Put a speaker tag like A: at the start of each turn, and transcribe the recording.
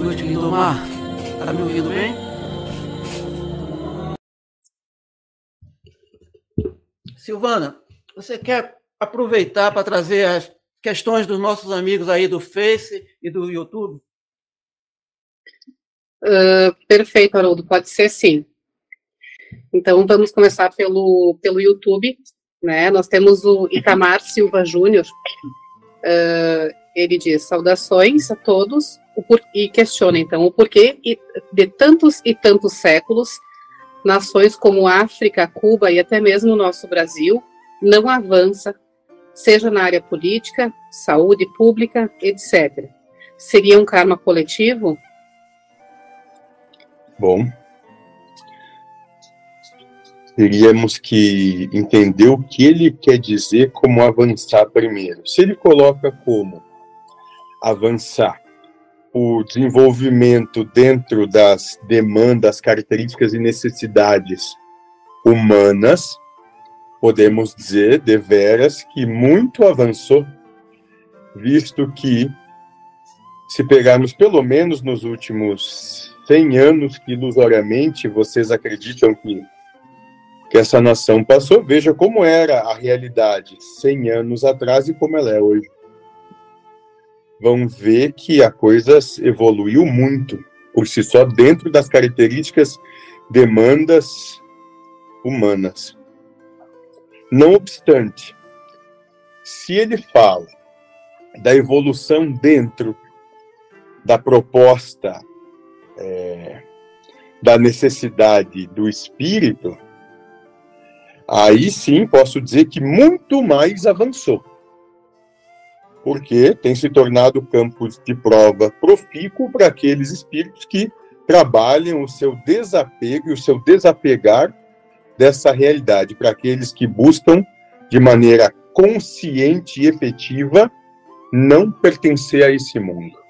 A: noite, Lindomar. Tá me ouvindo bem? Silvana, você quer aproveitar para trazer as questões dos nossos amigos aí do Face e do YouTube?
B: Uh, perfeito, Haroldo, pode ser sim. Então, vamos começar pelo, pelo YouTube, né? Nós temos o Itamar Silva Júnior, uh, ele diz, saudações a todos, por, e questiona, então, o porquê de tantos e tantos séculos, nações como África, Cuba e até mesmo o nosso Brasil, não avança, seja na área política, saúde pública, etc. Seria um karma coletivo?
C: Bom, teríamos que entender o que ele quer dizer como avançar primeiro. Se ele coloca como avançar o desenvolvimento dentro das demandas, características e necessidades humanas, podemos dizer, deveras, que muito avançou, visto que, se pegarmos pelo menos nos últimos 100 anos que ilusoriamente vocês acreditam que, que essa nação passou, veja como era a realidade 100 anos atrás e como ela é hoje. Vão ver que a coisa evoluiu muito por si só dentro das características, demandas humanas. Não obstante, se ele fala da evolução dentro da proposta é, da necessidade do espírito, aí sim posso dizer que muito mais avançou. Porque tem se tornado campo de prova profícuo para aqueles espíritos que trabalham o seu desapego e o seu desapegar dessa realidade, para aqueles que buscam de maneira consciente e efetiva não pertencer a esse mundo.